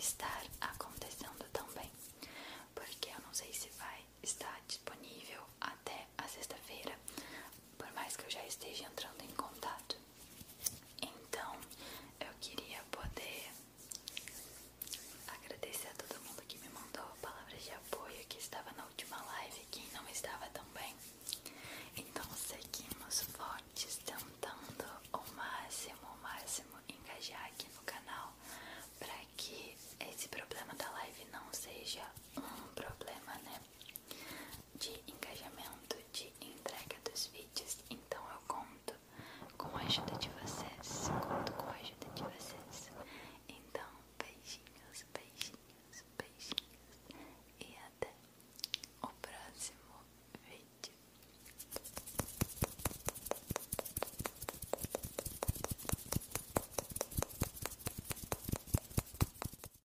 estar acontecendo também, porque eu não sei se vai estar disponível até a sexta-feira, por mais que eu já esteja entrando